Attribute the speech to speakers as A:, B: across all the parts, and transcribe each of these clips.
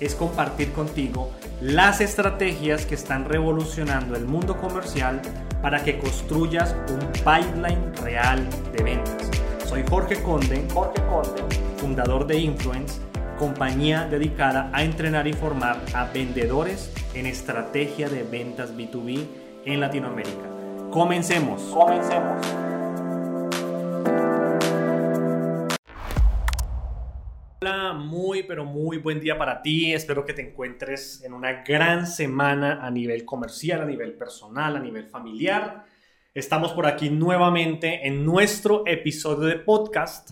A: es compartir contigo las estrategias que están revolucionando el mundo comercial para que construyas un pipeline real de ventas. Soy Jorge Conde, Jorge Conde, fundador de Influence, compañía dedicada a entrenar y formar a vendedores en estrategia de ventas B2B en Latinoamérica. Comencemos. Comencemos. Hola, muy pero muy buen día para ti. Espero que te encuentres en una gran semana a nivel comercial, a nivel personal, a nivel familiar. Estamos por aquí nuevamente en nuestro episodio de podcast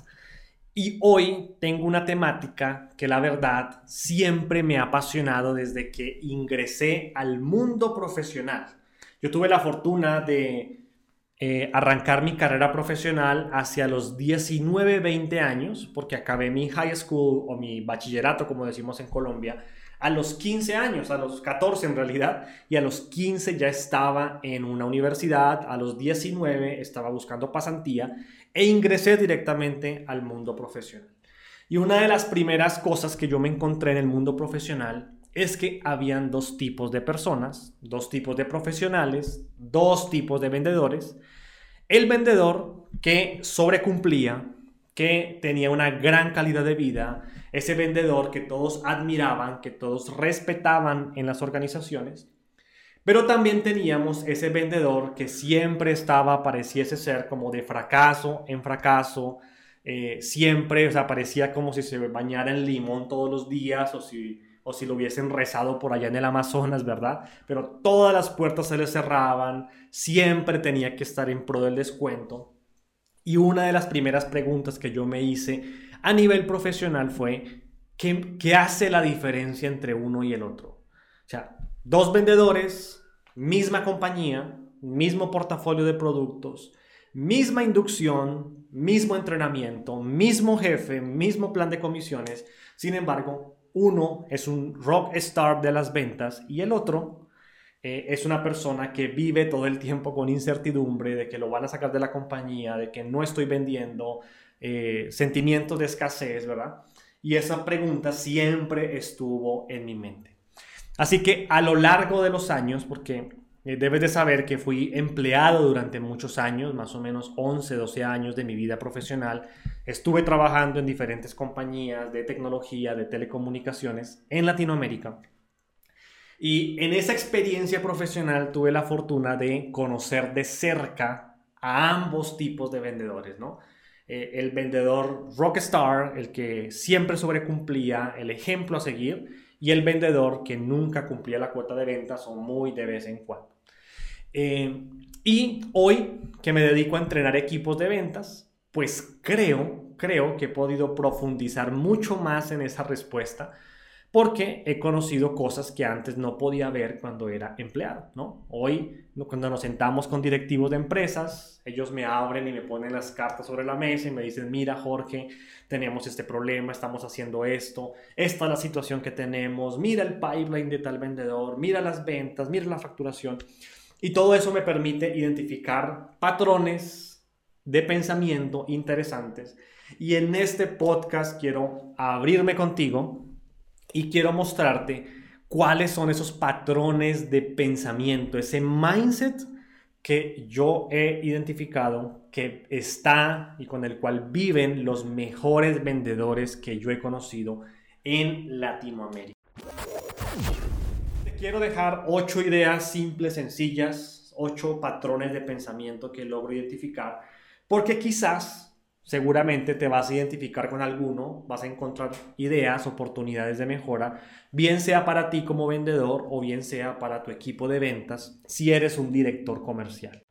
A: y hoy tengo una temática que la verdad siempre me ha apasionado desde que ingresé al mundo profesional. Yo tuve la fortuna de eh, arrancar mi carrera profesional hacia los 19, 20 años, porque acabé mi high school o mi bachillerato, como decimos en Colombia, a los 15 años, a los 14 en realidad, y a los 15 ya estaba en una universidad, a los 19 estaba buscando pasantía e ingresé directamente al mundo profesional. Y una de las primeras cosas que yo me encontré en el mundo profesional es que habían dos tipos de personas, dos tipos de profesionales, dos tipos de vendedores. El vendedor que sobrecumplía, que tenía una gran calidad de vida, ese vendedor que todos admiraban, que todos respetaban en las organizaciones. Pero también teníamos ese vendedor que siempre estaba, pareciese ser como de fracaso en fracaso, eh, siempre, o sea, parecía como si se bañara en limón todos los días o si o si lo hubiesen rezado por allá en el Amazonas, ¿verdad? Pero todas las puertas se le cerraban, siempre tenía que estar en pro del descuento. Y una de las primeras preguntas que yo me hice a nivel profesional fue, ¿qué, qué hace la diferencia entre uno y el otro? O sea, dos vendedores, misma compañía, mismo portafolio de productos, misma inducción, mismo entrenamiento, mismo jefe, mismo plan de comisiones. Sin embargo, uno es un rock star de las ventas y el otro eh, es una persona que vive todo el tiempo con incertidumbre de que lo van a sacar de la compañía, de que no estoy vendiendo, eh, sentimientos de escasez, ¿verdad? Y esa pregunta siempre estuvo en mi mente. Así que a lo largo de los años, porque eh, debes de saber que fui empleado durante muchos años, más o menos 11, 12 años de mi vida profesional. Estuve trabajando en diferentes compañías de tecnología, de telecomunicaciones en Latinoamérica. Y en esa experiencia profesional tuve la fortuna de conocer de cerca a ambos tipos de vendedores, ¿no? Eh, el vendedor rockstar, el que siempre sobrecumplía, el ejemplo a seguir, y el vendedor que nunca cumplía la cuota de ventas o muy de vez en cuando. Eh, y hoy que me dedico a entrenar equipos de ventas, pues creo, creo que he podido profundizar mucho más en esa respuesta porque he conocido cosas que antes no podía ver cuando era empleado, ¿no? Hoy, cuando nos sentamos con directivos de empresas, ellos me abren y me ponen las cartas sobre la mesa y me dicen, mira Jorge, tenemos este problema, estamos haciendo esto, esta es la situación que tenemos, mira el pipeline de tal vendedor, mira las ventas, mira la facturación. Y todo eso me permite identificar patrones de pensamiento interesantes. Y en este podcast quiero abrirme contigo y quiero mostrarte cuáles son esos patrones de pensamiento, ese mindset que yo he identificado que está y con el cual viven los mejores vendedores que yo he conocido en Latinoamérica quiero dejar ocho ideas simples, sencillas, ocho patrones de pensamiento que logro identificar, porque quizás, seguramente te vas a identificar con alguno, vas a encontrar ideas, oportunidades de mejora, bien sea para ti como vendedor o bien sea para tu equipo de ventas, si eres un director comercial.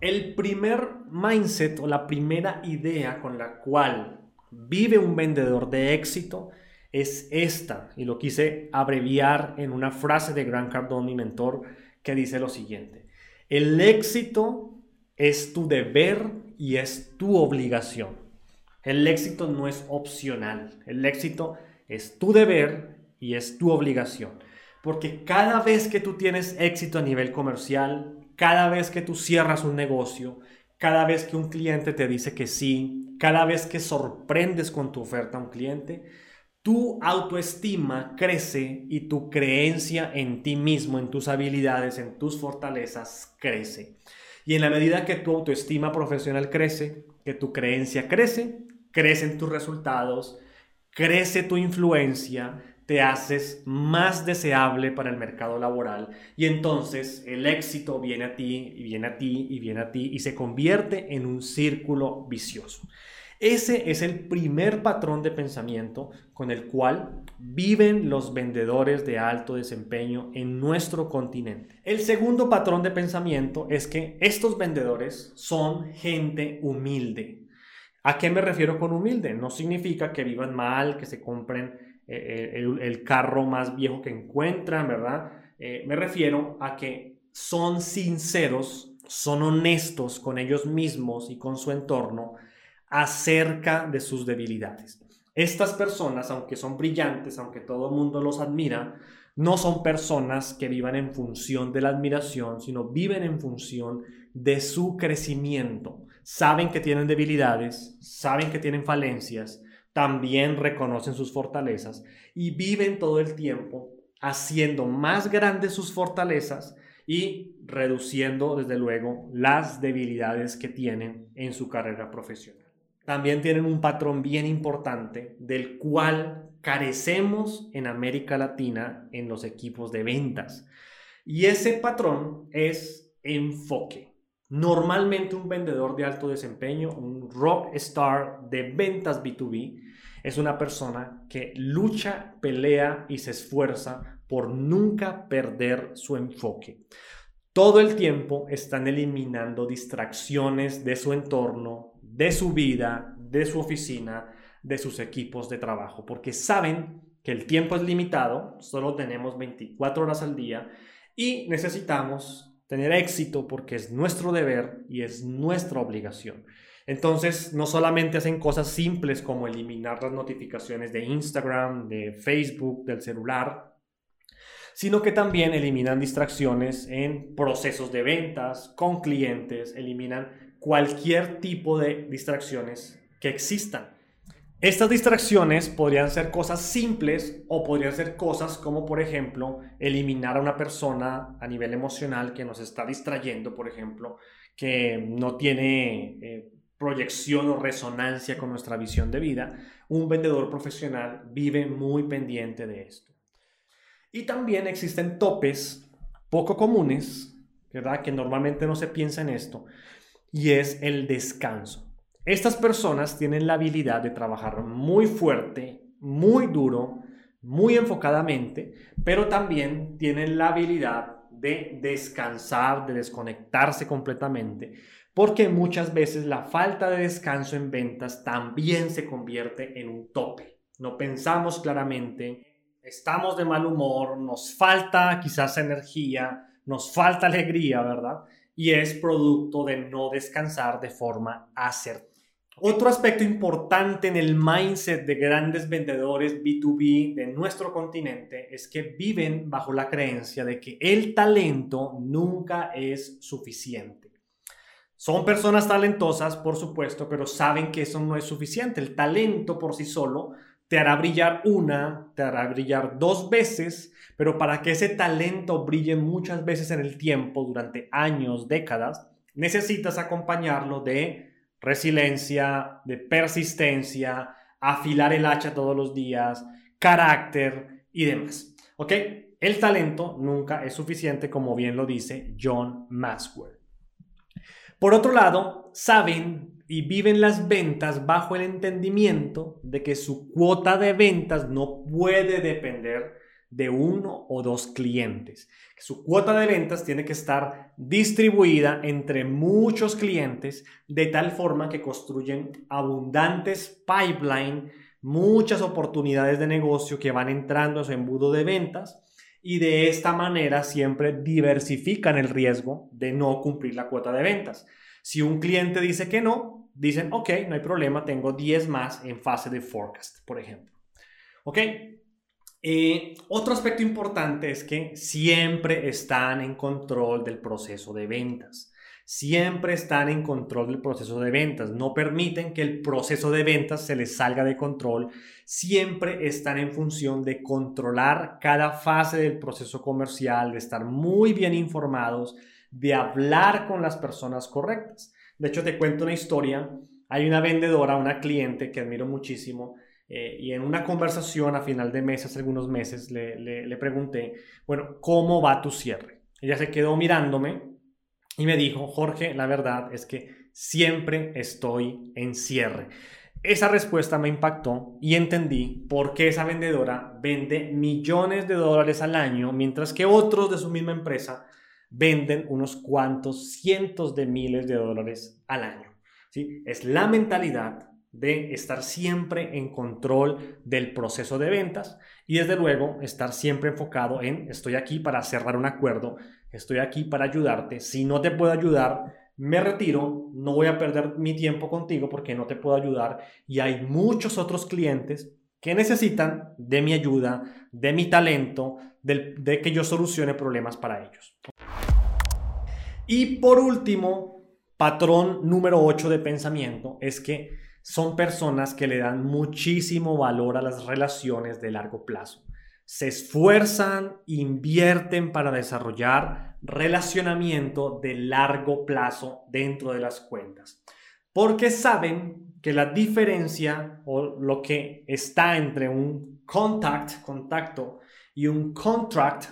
A: El primer mindset o la primera idea con la cual vive un vendedor de éxito es esta, y lo quise abreviar en una frase de Grant Cardone, mi mentor, que dice lo siguiente, el éxito es tu deber y es tu obligación. El éxito no es opcional, el éxito es tu deber y es tu obligación. Porque cada vez que tú tienes éxito a nivel comercial, cada vez que tú cierras un negocio, cada vez que un cliente te dice que sí, cada vez que sorprendes con tu oferta a un cliente, tu autoestima crece y tu creencia en ti mismo, en tus habilidades, en tus fortalezas crece. Y en la medida que tu autoestima profesional crece, que tu creencia crece, crecen tus resultados, crece tu influencia, te haces más deseable para el mercado laboral y entonces el éxito viene a ti y viene a ti y viene a ti y se convierte en un círculo vicioso. Ese es el primer patrón de pensamiento con el cual viven los vendedores de alto desempeño en nuestro continente. El segundo patrón de pensamiento es que estos vendedores son gente humilde. ¿A qué me refiero con humilde? No significa que vivan mal, que se compren eh, el, carro más viejo que encuentran, ¿verdad? Eh, me refiero a que son sinceros, son honestos con ellos mismos y con su entorno acerca de sus debilidades. Estas personas, aunque son brillantes, aunque todo el mundo los admira, no son personas que vivan en función de la admiración, sino viven en función de su crecimiento. Saben que tienen debilidades, saben que tienen falencias, también reconocen sus fortalezas y viven todo el tiempo haciendo más grandes sus fortalezas y reduciendo, desde luego, las debilidades que tienen en su carrera profesional. También tienen un patrón bien importante del cual carecemos en América Latina en los equipos de ventas. Y ese patrón es enfoque. Normalmente un vendedor de alto desempeño, un rock star de ventas B2B, es una persona que lucha, pelea y se esfuerza por nunca perder su enfoque. Todo el tiempo están eliminando distracciones de su entorno, de su vida, de su oficina, de sus equipos de trabajo, porque saben que el tiempo es limitado, solo tenemos 24 horas al día y necesitamos tener éxito porque es nuestro deber y es nuestra obligación. Entonces, no solamente hacen cosas simples como eliminar las notificaciones de Instagram, de Facebook, del celular, sino que también eliminan distracciones en procesos de ventas, con clientes, eliminan cualquier tipo de distracciones que existan. Estas distracciones podrían ser cosas simples o podrían ser cosas como, por ejemplo, eliminar a una persona a nivel emocional que nos está distrayendo, por ejemplo, que no tiene eh, proyección o resonancia con nuestra visión de vida. Un vendedor profesional vive muy pendiente de esto. Y también existen topes poco comunes, ¿verdad? Que normalmente no se piensa en esto, y es el descanso. Estas personas tienen la habilidad de trabajar muy fuerte, muy duro, muy enfocadamente, pero también tienen la habilidad de descansar, de desconectarse completamente, porque muchas veces la falta de descanso en ventas también se convierte en un tope. No pensamos claramente, estamos de mal humor, nos falta quizás energía, nos falta alegría, ¿verdad? Y es producto de no descansar de forma acertada. Otro aspecto importante en el mindset de grandes vendedores B2B de nuestro continente es que viven bajo la creencia de que el talento nunca es suficiente. Son personas talentosas, por supuesto, pero saben que eso no es suficiente. El talento por sí solo te hará brillar una, te hará brillar dos veces, pero para que ese talento brille muchas veces en el tiempo, durante años, décadas, necesitas acompañarlo de resiliencia, de persistencia, afilar el hacha todos los días, carácter y demás. ¿Ok? El talento nunca es suficiente, como bien lo dice John Maxwell. Por otro lado, saben y viven las ventas bajo el entendimiento de que su cuota de ventas no puede depender de uno o dos clientes. Su cuota de ventas tiene que estar distribuida entre muchos clientes de tal forma que construyen abundantes pipeline muchas oportunidades de negocio que van entrando a su embudo de ventas y de esta manera siempre diversifican el riesgo de no cumplir la cuota de ventas. Si un cliente dice que no, dicen, ok, no hay problema, tengo 10 más en fase de forecast, por ejemplo. Ok. Eh, otro aspecto importante es que siempre están en control del proceso de ventas siempre están en control del proceso de ventas, no permiten que el proceso de ventas se les salga de control, siempre están en función de controlar cada fase del proceso comercial, de estar muy bien informados, de hablar con las personas correctas. De hecho, te cuento una historia. Hay una vendedora, una cliente que admiro muchísimo, eh, y en una conversación a final de mes, hace algunos meses, le, le pregunté, bueno, ¿cómo va tu cierre? Ella se quedó mirándome y me dijo, Jorge, la verdad es que siempre estoy en cierre. Esa respuesta me impactó y entendí por qué esa vendedora vende millones de dólares al año, mientras que otros de su misma empresa venden unos cuantos cientos de miles de dólares al año. ¿sí? Es la mentalidad de estar siempre en control del proceso de ventas y desde luego estar siempre enfocado en estoy aquí para cerrar un acuerdo estoy aquí para ayudarte. Si no te puedo ayudar, me retiro, no voy a perder mi tiempo contigo porque no te puedo ayudar. Y hay muchos otros clientes que necesitan de mi ayuda, de mi talento, de, que yo solucione problemas para ellos. Y por último, patrón número 8 de pensamiento es que son personas que le dan muchísimo valor a las relaciones de largo plazo se esfuerzan, invierten para desarrollar relacionamiento de largo plazo dentro de las cuentas. Porque saben que la diferencia o lo que está entre un contact, contacto, y un contract,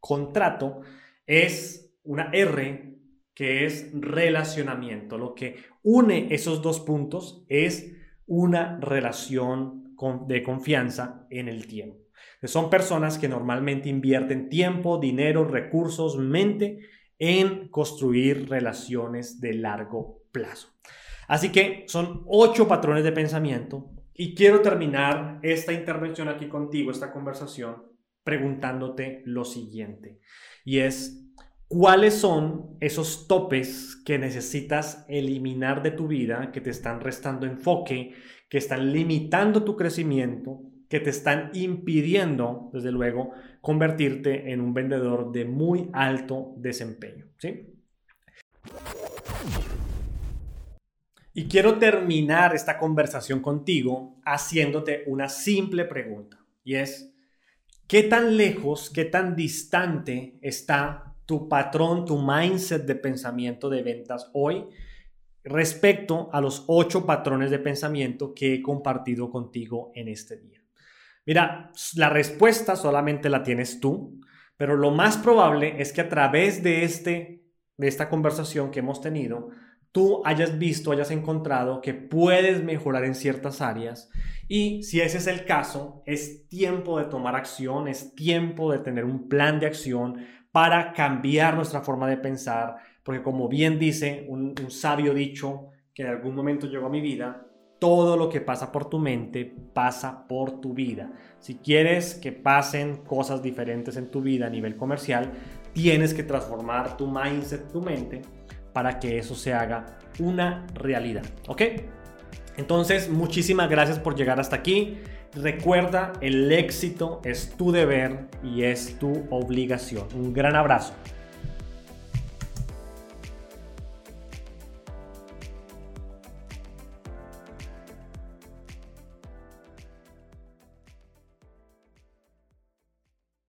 A: contrato, es una R que es relacionamiento. Lo que une esos dos puntos es una relación de confianza en el tiempo. Son personas que normalmente invierten tiempo, dinero, recursos, mente en construir relaciones de largo plazo. Así que son ocho patrones de pensamiento y quiero terminar esta intervención aquí contigo, esta conversación, preguntándote lo siguiente. Y es, ¿cuáles son esos topes que necesitas eliminar de tu vida, que te están restando enfoque, que están limitando tu crecimiento, que te están impidiendo, desde luego, convertirte en un vendedor de muy alto desempeño. ¿sí? Y quiero terminar esta conversación contigo haciéndote una simple pregunta. Y es, ¿qué tan lejos, qué tan distante está tu patrón, tu mindset de pensamiento de ventas hoy respecto a los ocho patrones de pensamiento que he compartido contigo en este día? Mira, la respuesta solamente la tienes tú, pero lo más probable es que a través de, este, de esta conversación que hemos tenido, tú hayas visto, hayas encontrado que puedes mejorar en ciertas áreas y si ese es el caso, es tiempo de tomar acción, es tiempo de tener un plan de acción para cambiar nuestra forma de pensar, porque como bien dice un, sabio dicho que en algún momento llegó a mi vida, todo lo que pasa por tu mente pasa por tu vida. Si quieres que pasen cosas diferentes en tu vida a nivel comercial, tienes que transformar tu mindset, tu mente, para que eso se haga una realidad. ¿Ok? Entonces, muchísimas gracias por llegar hasta aquí. Recuerda, el éxito es tu deber y es tu obligación. Un gran abrazo.